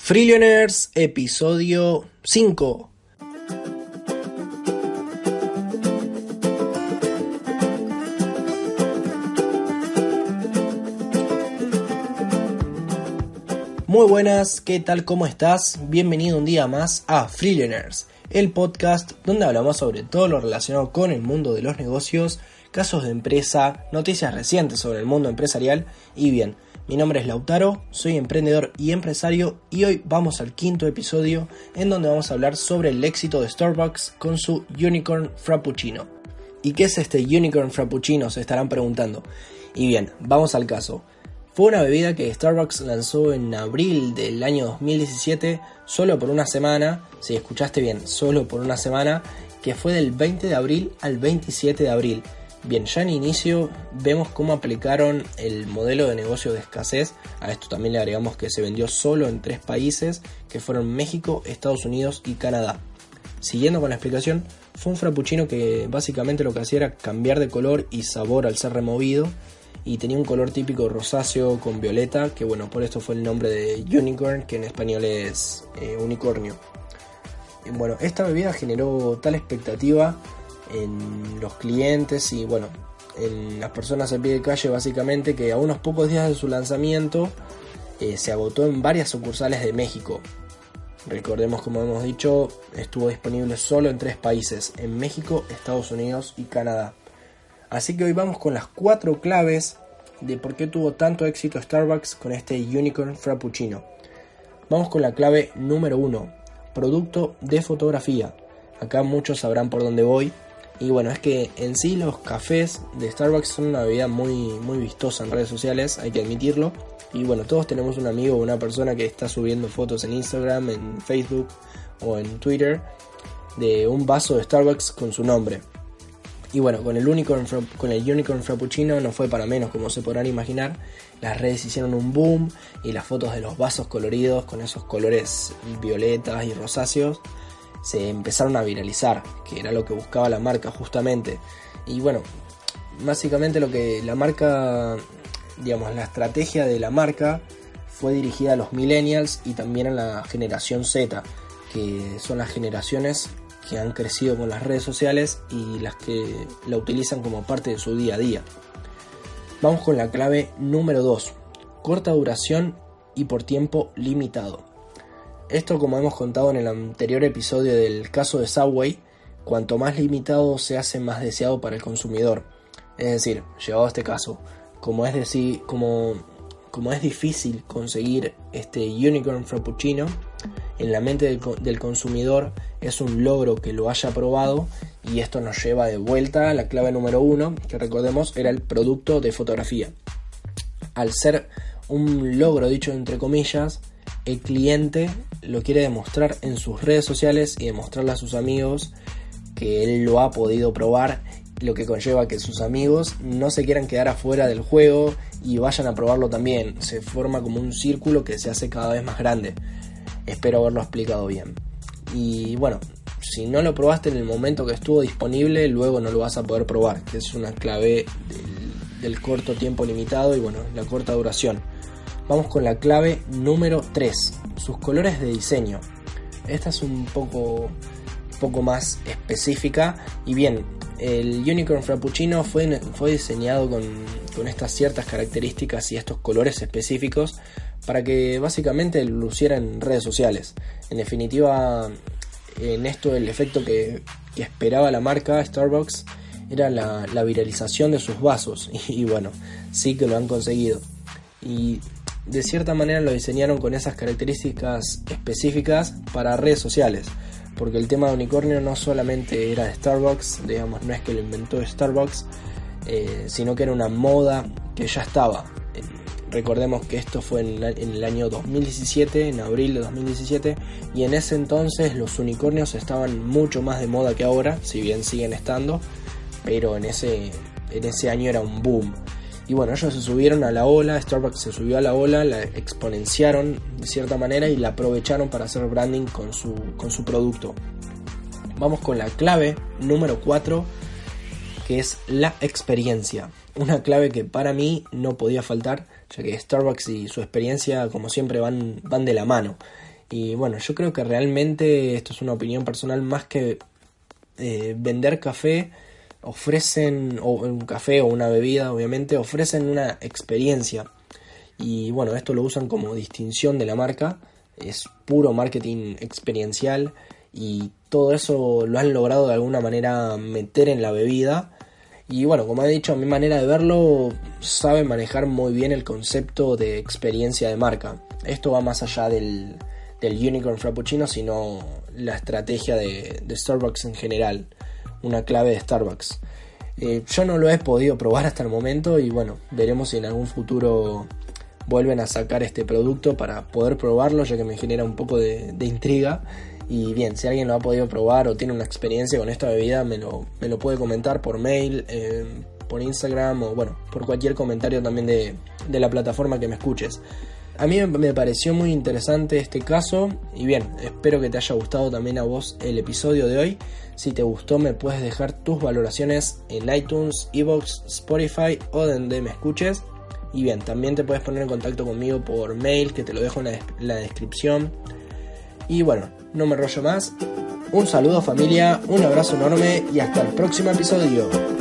Freelioners, episodio 5. Muy buenas, ¿qué tal? ¿Cómo estás? Bienvenido un día más a Freelioners, el podcast donde hablamos sobre todo lo relacionado con el mundo de los negocios, casos de empresa, noticias recientes sobre el mundo empresarial y bien, mi nombre es Lautaro, soy emprendedor y empresario y hoy vamos al quinto episodio en donde vamos a hablar sobre el éxito de Starbucks con su Unicorn Frappuccino. ¿Y qué es este Unicorn Frappuccino? Se estarán preguntando. Y bien, vamos al caso. Fue una bebida que Starbucks lanzó en abril del año 2017 solo por una semana, si escuchaste bien, solo por una semana, que fue del 20 de abril al 27 de abril Bien, ya en inicio vemos cómo aplicaron el modelo de negocio de escasez. A esto también le agregamos que se vendió solo en tres países, que fueron México, Estados Unidos y Canadá. Siguiendo con la explicación, fue un frappuccino que básicamente lo que hacía era cambiar de color y sabor al ser removido y tenía un color típico rosáceo con violeta, que bueno, por esto fue el nombre de unicorn, que en español es eh, unicornio. Bueno, esta bebida generó tal expectativa en los clientes y bueno, en las personas a pie de calle básicamente que a unos pocos días de su lanzamiento eh, se agotó en varias sucursales de México. Recordemos como hemos dicho, estuvo disponible solo en tres países, en México, Estados Unidos y Canadá. Así que hoy vamos con las cuatro claves de por qué tuvo tanto éxito Starbucks con este Unicorn Frappuccino. Vamos con la clave número uno, producto de fotografía. Acá muchos sabrán por dónde voy, y bueno, es que en sí los cafés de Starbucks son una bebida muy, muy vistosa en redes sociales, hay que admitirlo. Y bueno, todos tenemos un amigo o una persona que está subiendo fotos en Instagram, en Facebook o en Twitter de un vaso de Starbucks con su nombre. Y bueno, con el, Unicorn, con el Unicorn Frappuccino no fue para menos, como se podrán imaginar. Las redes hicieron un boom y las fotos de los vasos coloridos con esos colores violetas y rosáceos se empezaron a viralizar, que era lo que buscaba la marca justamente. Y bueno, básicamente lo que la marca, digamos, la estrategia de la marca fue dirigida a los millennials y también a la generación Z, que son las generaciones que han crecido con las redes sociales y las que la utilizan como parte de su día a día. Vamos con la clave número 2, corta duración y por tiempo limitado. Esto como hemos contado en el anterior episodio del caso de Subway, cuanto más limitado se hace más deseado para el consumidor. Es decir, llevado a este caso, como es decir, como, como es difícil conseguir este Unicorn Frappuccino, en la mente del, del, consumidor es un logro que lo haya probado y esto nos lleva de vuelta a la clave número uno, que recordemos era el producto de fotografía. Al ser un logro dicho entre comillas, el cliente lo quiere demostrar en sus redes sociales y demostrarle a sus amigos que él lo ha podido probar, lo que conlleva que sus amigos no se quieran quedar afuera del juego y vayan a probarlo también. Se forma como un círculo que se hace cada vez más grande. Espero haberlo explicado bien. Y bueno, si no lo probaste en el momento que estuvo disponible, luego no lo vas a poder probar, que es una clave del, del corto tiempo limitado y bueno, la corta duración. Vamos con la clave número 3, sus colores de diseño. Esta es un poco, poco más específica y bien, el Unicorn Frappuccino fue, fue diseñado con, con, estas ciertas características y estos colores específicos para que básicamente luciera en redes sociales. En definitiva, en esto el efecto que, esperaba la marca Starbucks era la, la, viralización de sus vasos y, y bueno, sí que lo han conseguido. Y de cierta manera lo diseñaron con esas características específicas para redes sociales. Porque el tema de unicornio no solamente era de Starbucks, digamos, no es que lo inventó Starbucks, eh, sino que era una moda que ya estaba Recordemos que esto fue en, el año 2017, en abril de 2017, y en ese entonces los unicornios estaban mucho más de moda que ahora, si bien siguen estando, pero en ese, en ese año era un boom. Y bueno, ellos se subieron a la ola, Starbucks se subió a la ola, la exponenciaron de cierta manera y la aprovecharon para hacer branding con su, con su producto. Vamos con la clave número 4, que es la experiencia. Una clave que para mí no podía faltar, ya que Starbucks y su experiencia, como siempre, van, van de la mano. Y bueno, yo creo que realmente, esto es una opinión personal, más que eh, vender café, ofrecen, o un café o una bebida, obviamente, ofrecen una experiencia. Y bueno, esto lo usan como distinción de la marca, es puro marketing experiencial y todo eso lo han logrado de alguna manera meter en la bebida. Y bueno, como he dicho, a mi manera de verlo, saben manejar muy bien el concepto de experiencia de marca. Esto va más allá del, del Unicorn Frappuccino, sino la estrategia de Starbucks en general una clave de Starbucks. Eh, yo no lo he podido probar hasta el momento y bueno, veremos si en algún futuro vuelven a sacar este producto para poder probarlo, ya que me genera un poco de, intriga. Y bien, si alguien lo ha podido probar o tiene una experiencia con esta bebida, me lo, me lo puede comentar por mail, eh, por Instagram o bueno, por cualquier comentario también de, de la plataforma que me escuches. A mí me pareció muy interesante este caso y bien, espero que te haya gustado también a vos el episodio de hoy. Si te gustó me puedes dejar tus valoraciones en iTunes, Evox, Spotify o donde me escuches. Y bien, también te puedes poner en contacto conmigo por mail que te lo dejo en la descripción. Y bueno, no me rollo más. Un saludo familia, un abrazo enorme y hasta el próximo episodio.